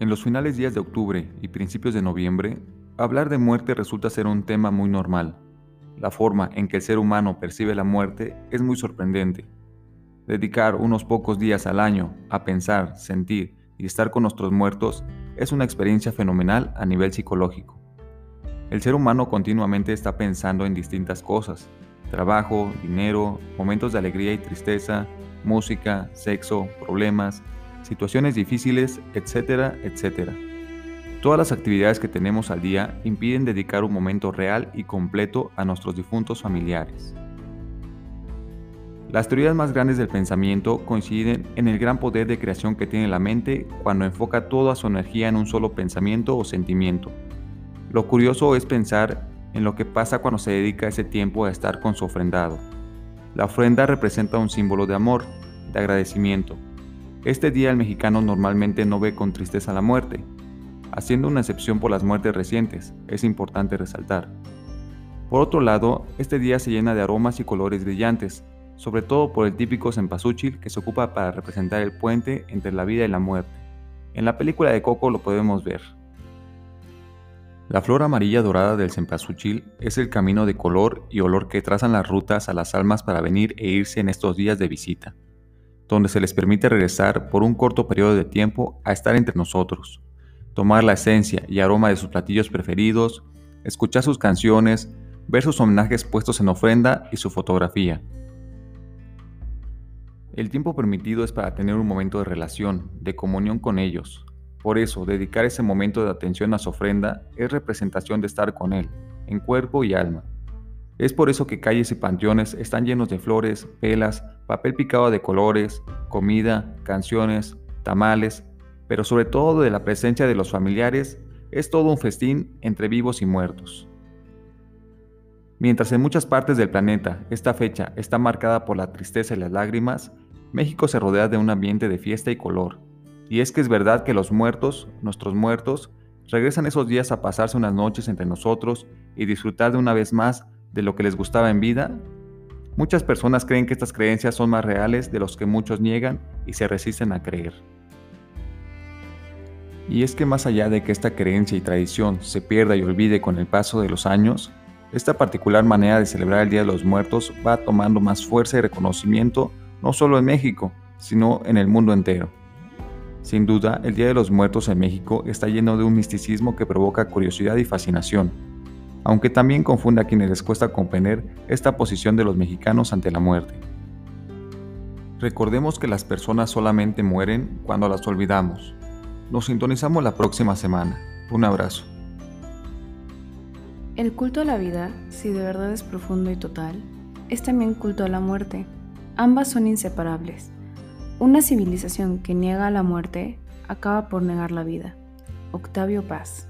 En los finales días de octubre y principios de noviembre, hablar de muerte resulta ser un tema muy normal. La forma en que el ser humano percibe la muerte es muy sorprendente. Dedicar unos pocos días al año a pensar, sentir y estar con nuestros muertos es una experiencia fenomenal a nivel psicológico. El ser humano continuamente está pensando en distintas cosas, trabajo, dinero, momentos de alegría y tristeza, música, sexo, problemas, situaciones difíciles, etcétera, etcétera. Todas las actividades que tenemos al día impiden dedicar un momento real y completo a nuestros difuntos familiares. Las teorías más grandes del pensamiento coinciden en el gran poder de creación que tiene la mente cuando enfoca toda su energía en un solo pensamiento o sentimiento. Lo curioso es pensar en lo que pasa cuando se dedica ese tiempo a estar con su ofrendado. La ofrenda representa un símbolo de amor, de agradecimiento, este día el mexicano normalmente no ve con tristeza la muerte, haciendo una excepción por las muertes recientes, es importante resaltar. Por otro lado, este día se llena de aromas y colores brillantes, sobre todo por el típico cempasúchil que se ocupa para representar el puente entre la vida y la muerte. En la película de Coco lo podemos ver. La flor amarilla dorada del cempasúchil es el camino de color y olor que trazan las rutas a las almas para venir e irse en estos días de visita donde se les permite regresar por un corto periodo de tiempo a estar entre nosotros, tomar la esencia y aroma de sus platillos preferidos, escuchar sus canciones, ver sus homenajes puestos en ofrenda y su fotografía. El tiempo permitido es para tener un momento de relación, de comunión con ellos. Por eso, dedicar ese momento de atención a su ofrenda es representación de estar con Él, en cuerpo y alma. Es por eso que calles y panteones están llenos de flores, velas, papel picado de colores, comida, canciones, tamales, pero sobre todo de la presencia de los familiares, es todo un festín entre vivos y muertos. Mientras en muchas partes del planeta esta fecha está marcada por la tristeza y las lágrimas, México se rodea de un ambiente de fiesta y color. Y es que es verdad que los muertos, nuestros muertos, regresan esos días a pasarse unas noches entre nosotros y disfrutar de una vez más de lo que les gustaba en vida? Muchas personas creen que estas creencias son más reales de los que muchos niegan y se resisten a creer. Y es que más allá de que esta creencia y tradición se pierda y olvide con el paso de los años, esta particular manera de celebrar el Día de los Muertos va tomando más fuerza y reconocimiento no solo en México, sino en el mundo entero. Sin duda, el Día de los Muertos en México está lleno de un misticismo que provoca curiosidad y fascinación, aunque también confunde a quienes les cuesta comprender esta posición de los mexicanos ante la muerte. Recordemos que las personas solamente mueren cuando las olvidamos. Nos sintonizamos la próxima semana. Un abrazo. El culto a la vida, si de verdad es profundo y total, es también culto a la muerte. Ambas son inseparables. Una civilización que niega la muerte acaba por negar la vida. Octavio Paz